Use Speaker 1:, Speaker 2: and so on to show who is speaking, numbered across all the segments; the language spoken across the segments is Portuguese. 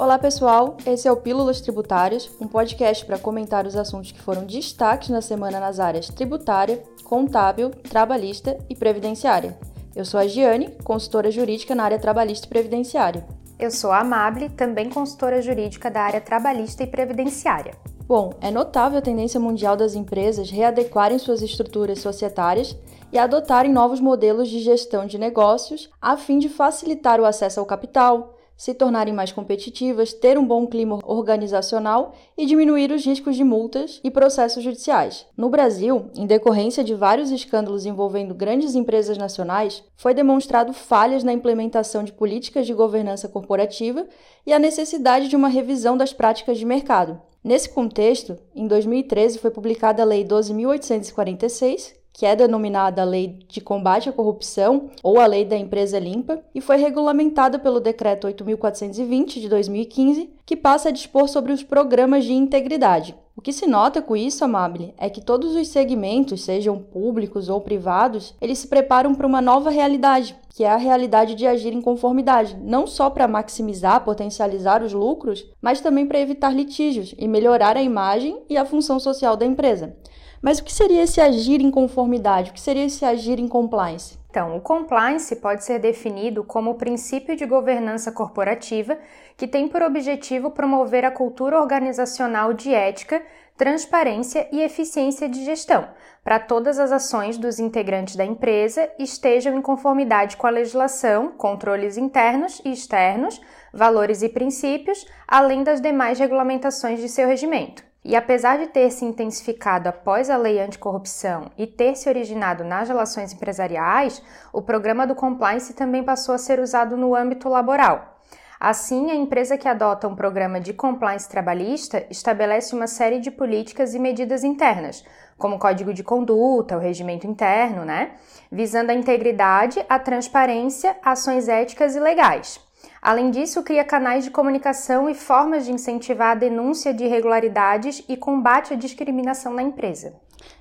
Speaker 1: Olá, pessoal. Esse é o Pílulas Tributárias, um podcast para comentar os assuntos que foram destaques na semana nas áreas tributária, contábil, trabalhista e previdenciária. Eu sou a Giane, consultora jurídica na área trabalhista e previdenciária.
Speaker 2: Eu sou a Amable, também consultora jurídica da área trabalhista e previdenciária.
Speaker 1: Bom, é notável a tendência mundial das empresas readequarem suas estruturas societárias e adotarem novos modelos de gestão de negócios a fim de facilitar o acesso ao capital, se tornarem mais competitivas, ter um bom clima organizacional e diminuir os riscos de multas e processos judiciais. No Brasil, em decorrência de vários escândalos envolvendo grandes empresas nacionais, foi demonstrado falhas na implementação de políticas de governança corporativa e a necessidade de uma revisão das práticas de mercado. Nesse contexto, em 2013 foi publicada a Lei 12.846, que é denominada Lei de Combate à Corrupção ou a Lei da Empresa Limpa, e foi regulamentada pelo Decreto 8.420 de 2015, que passa a dispor sobre os programas de integridade. O que se nota com isso, Amable, é que todos os segmentos, sejam públicos ou privados, eles se preparam para uma nova realidade, que é a realidade de agir em conformidade, não só para maximizar, potencializar os lucros, mas também para evitar litígios e melhorar a imagem e a função social da empresa. Mas o que seria esse agir em conformidade? O que seria esse agir em compliance?
Speaker 2: Então, o compliance pode ser definido como o princípio de governança corporativa que tem por objetivo promover a cultura organizacional de ética, transparência e eficiência de gestão, para todas as ações dos integrantes da empresa estejam em conformidade com a legislação, controles internos e externos, valores e princípios, além das demais regulamentações de seu regimento. E apesar de ter se intensificado após a lei anticorrupção e ter se originado nas relações empresariais, o programa do compliance também passou a ser usado no âmbito laboral. Assim, a empresa que adota um programa de compliance trabalhista estabelece uma série de políticas e medidas internas, como o código de conduta, o regimento interno, né? Visando a integridade, a transparência, ações éticas e legais. Além disso, cria canais de comunicação e formas de incentivar a denúncia de irregularidades e combate à discriminação na empresa.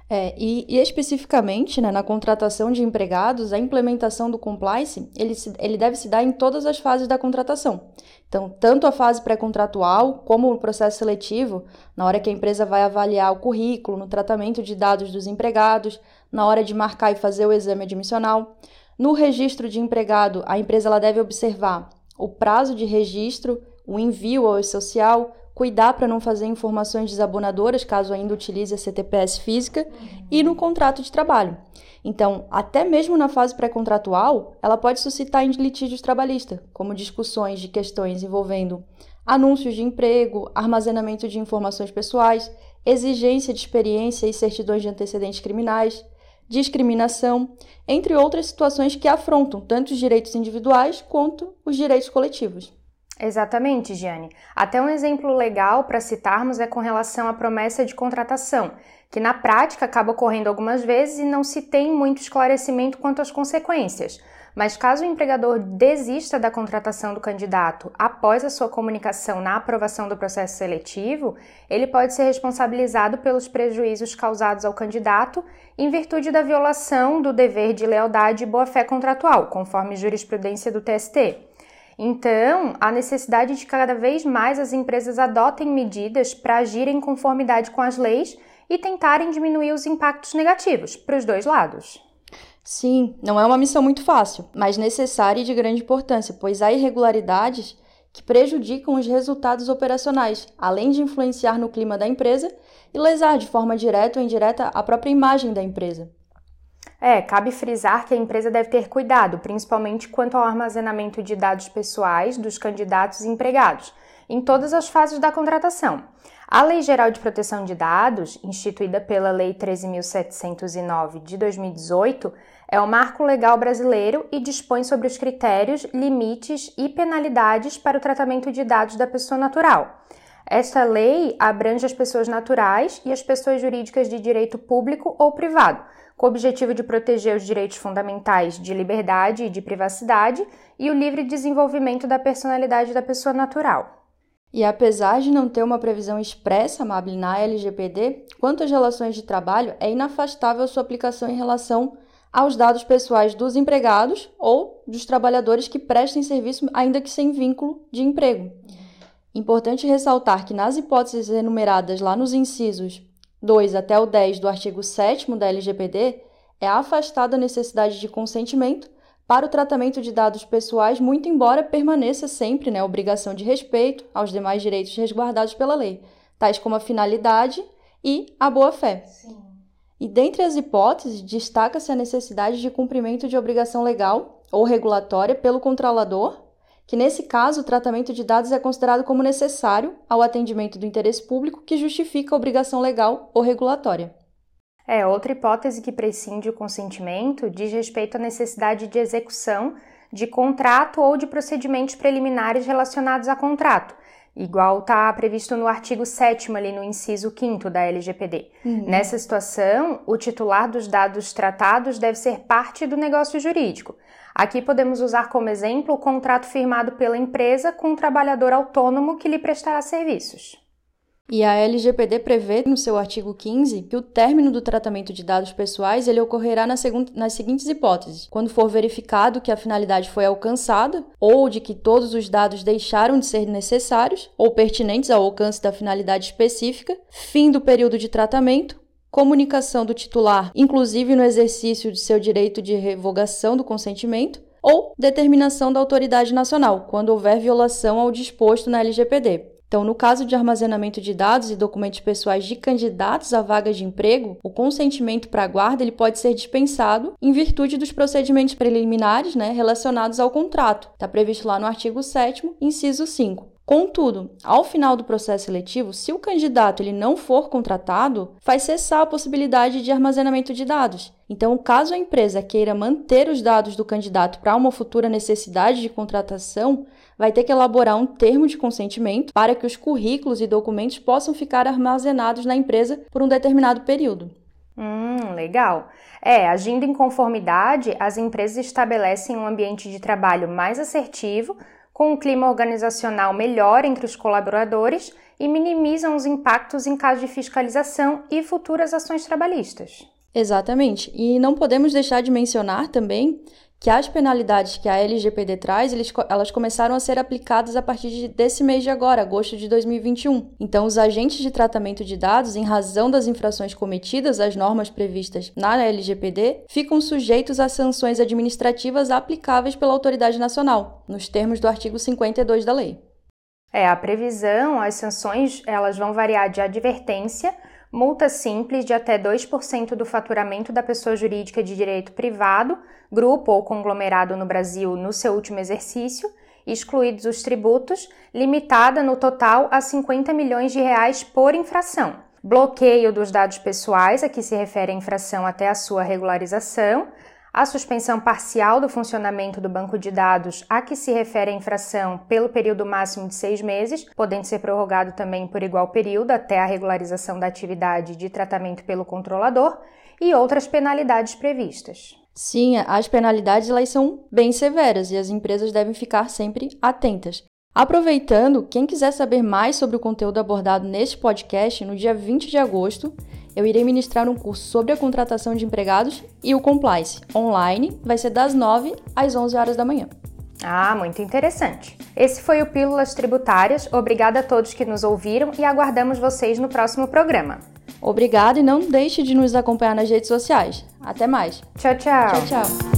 Speaker 1: É, e, e, especificamente né, na contratação de empregados, a implementação do compliance ele, se, ele deve se dar em todas as fases da contratação. Então, tanto a fase pré-contratual como o processo seletivo, na hora que a empresa vai avaliar o currículo, no tratamento de dados dos empregados, na hora de marcar e fazer o exame admissional. No registro de empregado, a empresa ela deve observar o prazo de registro, o envio ao social, cuidar para não fazer informações desabonadoras, caso ainda utilize a CTPS física, e no contrato de trabalho. Então, até mesmo na fase pré-contratual, ela pode suscitar em litígios trabalhistas, como discussões de questões envolvendo anúncios de emprego, armazenamento de informações pessoais, exigência de experiência e certidões de antecedentes criminais, discriminação, entre outras situações que afrontam tanto os direitos individuais quanto os direitos coletivos.
Speaker 2: Exatamente, Giane. Até um exemplo legal para citarmos é com relação à promessa de contratação, que na prática acaba ocorrendo algumas vezes e não se tem muito esclarecimento quanto às consequências. Mas caso o empregador desista da contratação do candidato após a sua comunicação na aprovação do processo seletivo, ele pode ser responsabilizado pelos prejuízos causados ao candidato em virtude da violação do dever de lealdade e boa-fé contratual, conforme jurisprudência do TST. Então, há necessidade de cada vez mais as empresas adotem medidas para agirem em conformidade com as leis e tentarem diminuir os impactos negativos para os dois lados.
Speaker 1: Sim, não é uma missão muito fácil, mas necessária e de grande importância, pois há irregularidades que prejudicam os resultados operacionais, além de influenciar no clima da empresa e lesar de forma direta ou indireta a própria imagem da empresa.
Speaker 2: É, cabe frisar que a empresa deve ter cuidado, principalmente quanto ao armazenamento de dados pessoais dos candidatos e empregados, em todas as fases da contratação. A Lei Geral de Proteção de Dados, instituída pela Lei 13.709 de 2018, é o marco legal brasileiro e dispõe sobre os critérios, limites e penalidades para o tratamento de dados da pessoa natural. Esta lei abrange as pessoas naturais e as pessoas jurídicas de direito público ou privado, com o objetivo de proteger os direitos fundamentais de liberdade e de privacidade e o livre desenvolvimento da personalidade da pessoa natural.
Speaker 1: E apesar de não ter uma previsão expressa amable na LGPD, quanto às relações de trabalho, é inafastável sua aplicação em relação aos dados pessoais dos empregados ou dos trabalhadores que prestem serviço, ainda que sem vínculo de emprego. Importante ressaltar que nas hipóteses enumeradas lá nos incisos 2 até o 10 do artigo 7 da LGPD, é afastada a necessidade de consentimento para o tratamento de dados pessoais, muito embora permaneça sempre né, a obrigação de respeito aos demais direitos resguardados pela lei, tais como a finalidade e a boa-fé. E dentre as hipóteses, destaca-se a necessidade de cumprimento de obrigação legal ou regulatória pelo controlador, que nesse caso o tratamento de dados é considerado como necessário ao atendimento do interesse público que justifica a obrigação legal ou regulatória.
Speaker 2: É, outra hipótese que prescinde o consentimento diz respeito à necessidade de execução de contrato ou de procedimentos preliminares relacionados a contrato, igual está previsto no artigo 7 ali no inciso 5 da LGPD. Uhum. Nessa situação, o titular dos dados tratados deve ser parte do negócio jurídico. Aqui podemos usar como exemplo o contrato firmado pela empresa com um trabalhador autônomo que lhe prestará serviços.
Speaker 1: E a LGPD prevê no seu artigo 15 que o término do tratamento de dados pessoais ele ocorrerá nas, nas seguintes hipóteses: quando for verificado que a finalidade foi alcançada ou de que todos os dados deixaram de ser necessários ou pertinentes ao alcance da finalidade específica, fim do período de tratamento, comunicação do titular, inclusive no exercício de seu direito de revogação do consentimento, ou determinação da autoridade nacional, quando houver violação ao disposto na LGPD. Então, no caso de armazenamento de dados e documentos pessoais de candidatos a vagas de emprego, o consentimento para a guarda ele pode ser dispensado em virtude dos procedimentos preliminares né, relacionados ao contrato. Está previsto lá no artigo 7 inciso 5. Contudo, ao final do processo seletivo, se o candidato ele não for contratado, faz cessar a possibilidade de armazenamento de dados. Então, caso a empresa queira manter os dados do candidato para uma futura necessidade de contratação, vai ter que elaborar um termo de consentimento para que os currículos e documentos possam ficar armazenados na empresa por um determinado período.
Speaker 2: Hum, legal. É, agindo em conformidade, as empresas estabelecem um ambiente de trabalho mais assertivo, com um clima organizacional melhor entre os colaboradores e minimizam os impactos em caso de fiscalização e futuras ações trabalhistas.
Speaker 1: Exatamente. E não podemos deixar de mencionar também que as penalidades que a LGPD traz, eles, elas começaram a ser aplicadas a partir de, desse mês de agora, agosto de 2021. Então, os agentes de tratamento de dados, em razão das infrações cometidas às normas previstas na LGPD, ficam sujeitos a sanções administrativas aplicáveis pela autoridade nacional, nos termos do artigo 52 da lei.
Speaker 2: É, a previsão, as sanções, elas vão variar de advertência multa simples de até 2% do faturamento da pessoa jurídica de direito privado, grupo ou conglomerado no Brasil no seu último exercício, excluídos os tributos, limitada no total a 50 milhões de reais por infração. Bloqueio dos dados pessoais, a que se refere a infração até a sua regularização, a suspensão parcial do funcionamento do banco de dados a que se refere a infração pelo período máximo de seis meses, podendo ser prorrogado também por igual período até a regularização da atividade de tratamento pelo controlador, e outras penalidades previstas.
Speaker 1: Sim, as penalidades elas são bem severas e as empresas devem ficar sempre atentas. Aproveitando, quem quiser saber mais sobre o conteúdo abordado neste podcast, no dia 20 de agosto, eu irei ministrar um curso sobre a contratação de empregados e o compliance online, vai ser das 9 às 11 horas da manhã.
Speaker 2: Ah, muito interessante. Esse foi o Pílulas Tributárias. Obrigada a todos que nos ouviram e aguardamos vocês no próximo programa.
Speaker 1: Obrigada e não deixe de nos acompanhar nas redes sociais. Até mais.
Speaker 2: Tchau, tchau.
Speaker 1: Tchau, tchau.